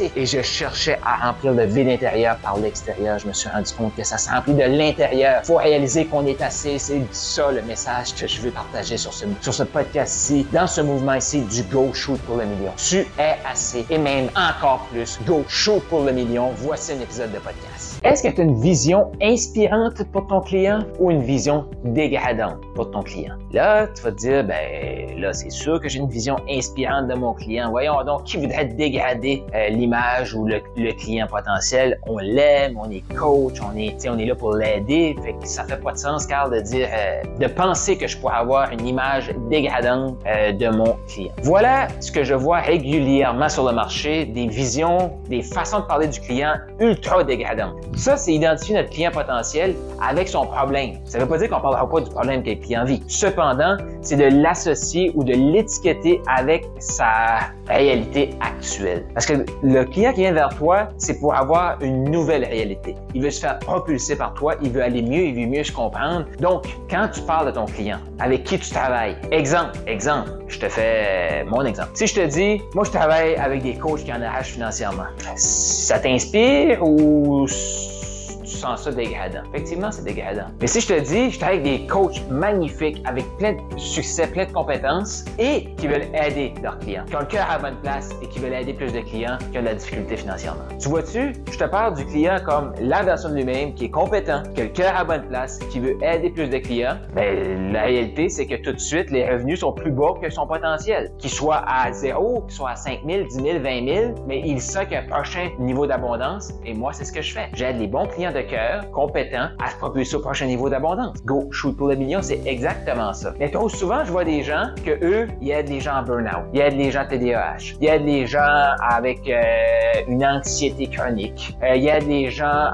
Et je cherchais à remplir le vide intérieur par l'extérieur. Je me suis rendu compte que ça se remplit de l'intérieur. Faut réaliser qu'on est assez. C'est ça le message que je veux partager sur ce, sur ce podcast-ci, dans ce mouvement ici du Go Shoot pour le million. Tu es assez et même encore plus. Go Shoot pour le million. Voici un épisode de podcast. Est-ce que tu as une vision inspirante pour ton client ou une vision dégradante pour ton client? Là, tu vas te dire, ben là, c'est sûr que j'ai une vision inspirante de mon client. Voyons donc, qui voudrait dégrader euh, l'image ou le, client potentiel? On l'aime, on est coach, on est, on est là pour l'aider. Fait que ça fait pas de sens, Carl, de dire, euh, de penser que je pourrais avoir une image dégradante euh, de mon client. Voilà ce que je vois régulièrement sur le marché, des visions, des façons de parler du client ultra dégradantes. Ça, c'est identifier notre client potentiel avec son problème. Ça veut pas dire qu'on parlera pas du problème que le client vit. Cependant, c'est de l'associer ou de l'étiqueter avec sa réalité actuelle. Parce que le client qui vient vers toi, c'est pour avoir une nouvelle réalité. Il veut se faire propulser par toi, il veut aller mieux, il veut mieux se comprendre. Donc, quand tu parles de ton client, avec qui tu travailles, exemple, exemple, je te fais mon exemple. Si je te dis, moi je travaille avec des coachs qui en arrachent financièrement, ça t'inspire ou tu sens ça dégradant. Effectivement, c'est dégradant. Mais si je te dis, je avec des coachs magnifiques, avec plein de succès, plein de compétences et qui veulent aider leurs clients, qui ont le cœur à la bonne place et qui veulent aider plus de clients qui ont de la difficulté financièrement. Tu vois-tu, je te parle du client comme la version de lui-même qui est compétent, qui a le cœur à la bonne place, qui veut aider plus de clients. Ben, la réalité, c'est que tout de suite, les revenus sont plus bas que son potentiel. Qu'il soit à 0, qu'il soit à 5 000, 10 000, 20 000, mais il sait qu'il y a un prochain niveau d'abondance et moi, c'est ce que je fais. J'aide les bons clients de cœur, compétents, à se propulser au prochain niveau d'abondance. Go, shoot pour le million, c'est exactement ça. Mais trop souvent, je vois des gens que eux, ils aident les gens en burn-out, ils aident les gens TDAH, ils aident les gens avec euh, une anxiété chronique, euh, ils aident les gens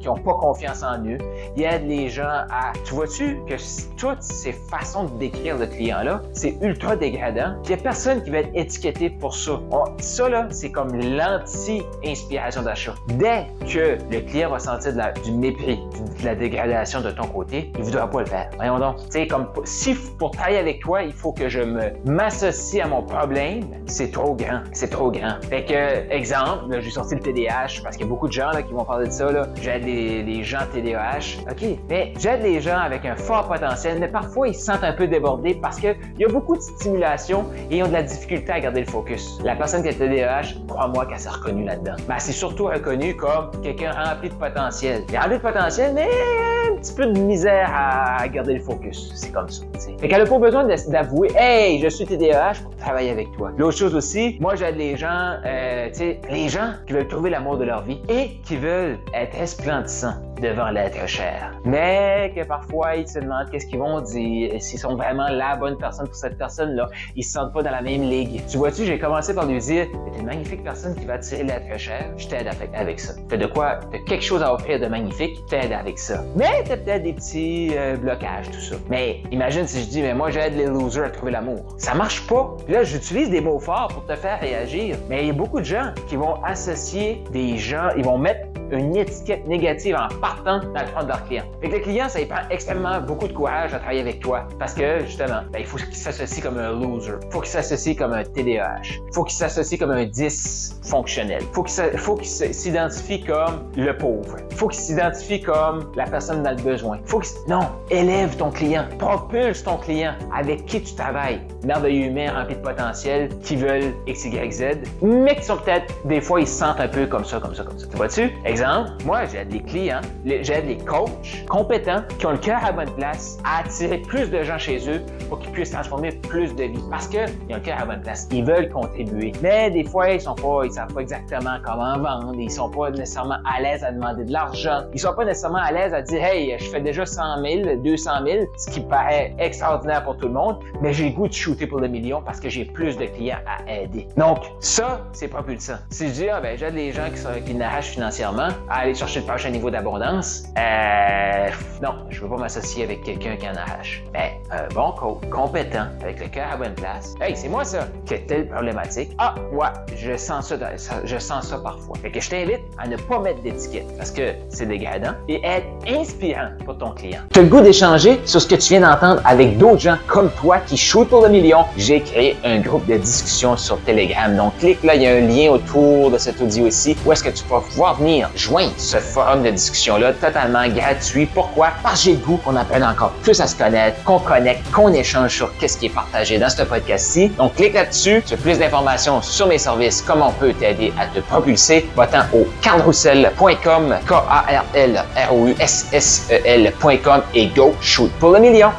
qui n'ont pas confiance en eux, ils aident les gens à... Tu vois-tu que toutes ces façons de décrire le client-là, c'est ultra dégradant. Il n'y a personne qui va être étiqueté pour ça. ça, là, c'est comme l'anti-inspiration d'achat. Dès que le client va sentir de du mépris, de la dégradation de ton côté, il ne voudra pas le faire. Voyons donc. Tu sais, comme si pour travailler avec toi, il faut que je me m'associe à mon problème, c'est trop grand. C'est trop grand. Fait que, exemple, j'ai sorti le TDAH parce qu'il y a beaucoup de gens là, qui vont parler de ça. J'aide les, les gens TDAH. OK, mais j'aide les gens avec un fort potentiel, mais parfois ils se sentent un peu débordés parce qu'il y a beaucoup de stimulation et ils ont de la difficulté à garder le focus. La personne qui a TDAH, crois-moi qu'elle s'est reconnue là-dedans. Ben, c'est surtout reconnu comme quelqu'un rempli de potentiel. Il est rempli de potentiel, mais un petit peu de misère à garder le focus. C'est comme ça. T'sais. Fait qu'elle n'a pas besoin d'avouer Hey, je suis TDAH pour travailler avec toi. L'autre chose aussi, moi j'aide les gens, euh, les gens qui veulent trouver l'amour de leur vie et qui veulent être esplendissants devant l'être cher. Mais que parfois ils se demandent qu'est-ce qu'ils vont dire, s'ils sont vraiment la bonne personne pour cette personne-là. Ils se sentent pas dans la même ligue. Tu vois-tu, j'ai commencé par lui dire T'es une magnifique personne qui va attirer l'être cher, je t'aide avec, ça. T'as de quoi, t'as quelque chose à offrir de magnifique, t'aide avec ça. Mais t'as peut-être des petits euh, blocages, tout ça. Mais imagine si je dis Mais moi j'aide les losers à trouver l'amour. Ça marche pas. Puis là, j'utilise des mots forts pour te faire réagir. Mais il y a beaucoup de gens qui vont associer des gens, ils vont mettre une étiquette négative en partant dans le front de leur client. Fait que le client, ça lui prend extrêmement beaucoup de courage à travailler avec toi parce que, justement, ben, il faut qu'il s'associe comme un loser. Il faut qu'il s'associe comme un TDAH. Il faut qu'il s'associe comme un dysfonctionnel. Il faut qu'il s'identifie comme le pauvre. Il faut qu'il s'identifie comme la personne dans le besoin. Faut qu'il... Non, élève ton client. Propulse ton client avec qui tu travailles. Merveilleux humains remplis de potentiel qui veulent X, Y, Z, mais qui sont peut-être, des fois, ils se sentent un peu comme ça, comme ça, comme ça. Tu vois-tu? Exemple, moi, j'aide les clients, j'aide les coachs compétents qui ont le cœur à bonne place à attirer plus de gens chez eux pour qu'ils puissent transformer plus de vies. Parce qu'ils ont le cœur à bonne place. Ils veulent contribuer. Mais des fois, ils sont pas, ils savent pas exactement comment vendre. Ils sont pas nécessairement à l'aise à demander de l'argent. Ils sont pas nécessairement à l'aise à dire, hey, je fais déjà 100 000, 200 000, ce qui paraît extraordinaire pour tout le monde, mais j'ai le goût de shooter pour le million parce que j'ai plus de clients à aider. Donc, ça, c'est propulsant. Si je dis, ah, ben, j'aide les gens qui, sont, qui financièrement à aller chercher le prochain niveau d'abondance, euh, non, je veux pas m'associer avec quelqu'un qui en arrache. Mais un bon coach, compétent, avec le cœur à bonne place. Hey, c'est moi ça, qui telle problématique. Ah, ouais, je sens ça, je sens ça parfois. Fait que je t'invite à ne pas mettre d'étiquette parce que c'est dégradant et être inspirant pour ton client. Tu as le goût d'échanger sur ce que tu viens d'entendre avec d'autres gens comme toi qui shootent pour le million? J'ai créé un groupe de discussion sur Telegram. Donc, clique là, il y a un lien autour de cet audio ici où est-ce que tu vas pouvoir venir joindre ce forum de discussion-là totalement gratuit. Pourquoi? Parce que j'ai le goût qu'on apprenne encore plus à se connaître, qu'on connecte, qu'on échange sur qu'est-ce qui est partagé dans ce podcast-ci. Donc, clique là-dessus. Tu as plus d'informations sur mes services, comment on peut t'aider à te propulser. Va-t'en au carlroussel.com, K-A-R-L-R-O-U-S-S-E-L.com et go shoot pour le million.